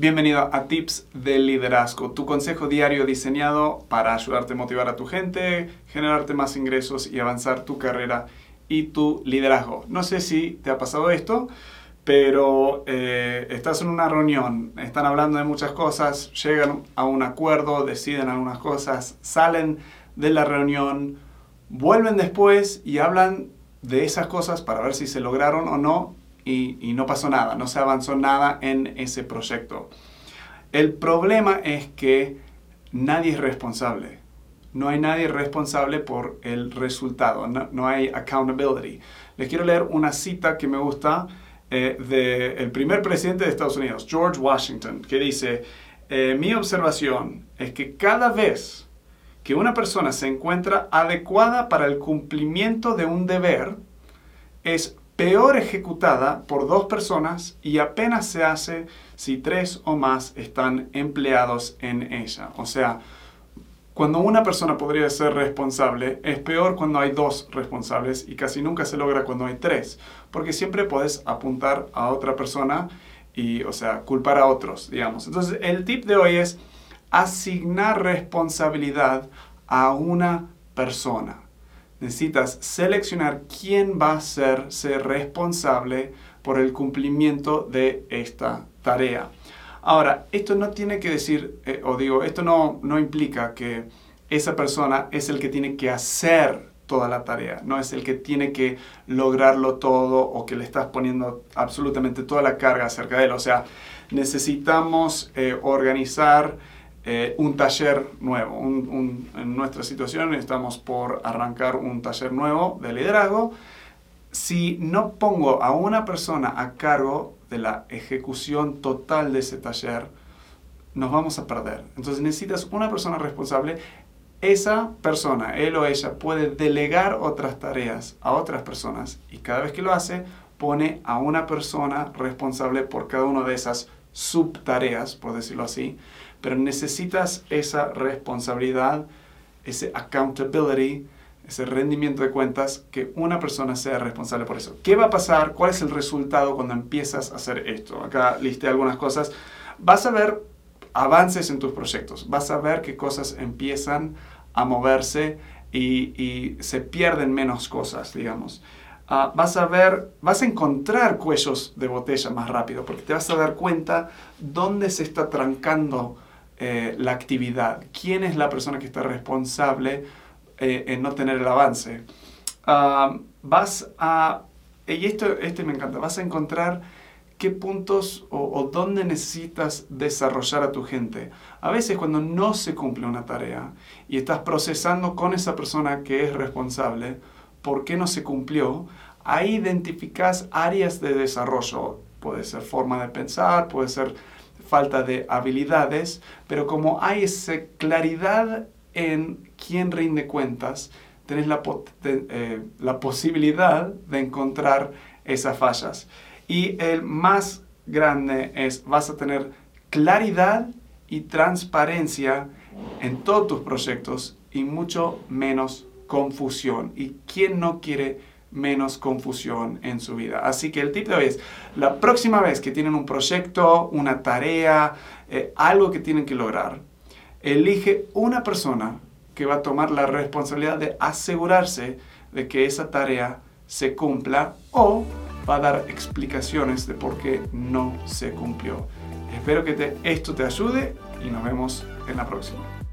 Bienvenido a Tips de Liderazgo, tu consejo diario diseñado para ayudarte a motivar a tu gente, generarte más ingresos y avanzar tu carrera y tu liderazgo. No sé si te ha pasado esto, pero eh, estás en una reunión, están hablando de muchas cosas, llegan a un acuerdo, deciden algunas cosas, salen de la reunión, vuelven después y hablan de esas cosas para ver si se lograron o no y, no pasó nada, no se avanzó nada en ese proyecto. El problema es que nadie es responsable. No hay nadie responsable por el resultado, no, hay accountability. Les quiero leer una cita que me gusta eh, del primer presidente de Estados Unidos, George Washington, que dice, eh, mi observación es que cada vez que una persona se encuentra adecuada para el cumplimiento de un deber, es peor ejecutada por dos personas y apenas se hace si tres o más están empleados en ella. O sea, cuando una persona podría ser responsable, es peor cuando hay dos responsables y casi nunca se logra cuando hay tres, porque siempre puedes apuntar a otra persona y, o sea, culpar a otros, digamos. Entonces, el tip de hoy es asignar responsabilidad a una persona necesitas seleccionar quién va a ser, ser responsable por el cumplimiento de esta tarea. Ahora, esto no tiene que decir, eh, o digo, esto no, no implica que esa persona es el que tiene que hacer toda la tarea, no es el que tiene que lograrlo todo o que le estás poniendo absolutamente toda la carga acerca de él. O sea, necesitamos eh, organizar eh, un taller nuevo. en nuestra situación estamos por arrancar un taller nuevo de liderazgo. Si no pongo a una persona a cargo de la ejecución total de ese taller, nos vamos a perder. Entonces necesitas una persona responsable. Esa persona, él o ella, puede delegar otras tareas a otras personas y cada vez que lo hace, pone a una persona responsable por cada una de esas subtareas, por decirlo así pero necesitas esa responsabilidad, ese accountability, ese rendimiento de cuentas, que una persona sea responsable por eso. ¿Qué va a pasar? ¿Cuál es el resultado cuando empiezas a hacer esto? Acá listé algunas cosas. Vas a ver avances en tus proyectos, vas a ver que cosas empiezan a moverse y, se pierden menos cosas, digamos. Ah, vas a ver, vas a encontrar cuellos de botella más rápido, porque te vas a dar cuenta dónde se está trancando eh, la actividad, quién es la persona que está responsable eh, en no tener el avance. vas a, y esto este me encanta, vas a encontrar qué puntos o, o, dónde necesitas desarrollar a tu gente. A veces cuando no se cumple una tarea y estás procesando con esa persona que es responsable, por qué no se cumplió, ahí identificas áreas de desarrollo. Puede ser forma de pensar, puede ser falta de habilidades, pero como hay esa claridad en quién rinde cuentas, tenés la, eh, la posibilidad de encontrar esas fallas. Y el más grande es, vas a tener claridad y transparencia en todos tus proyectos y mucho menos confusión. ¿Y quién no quiere menos confusión en su vida. Así que el tip de hoy es, la próxima vez que tienen un proyecto, una tarea, eh, algo que tienen que lograr, elige una persona que va a tomar la responsabilidad de asegurarse de que esa tarea se cumpla o va a dar explicaciones de por qué no se cumplió. Espero que esto te ayude y nos vemos en la próxima.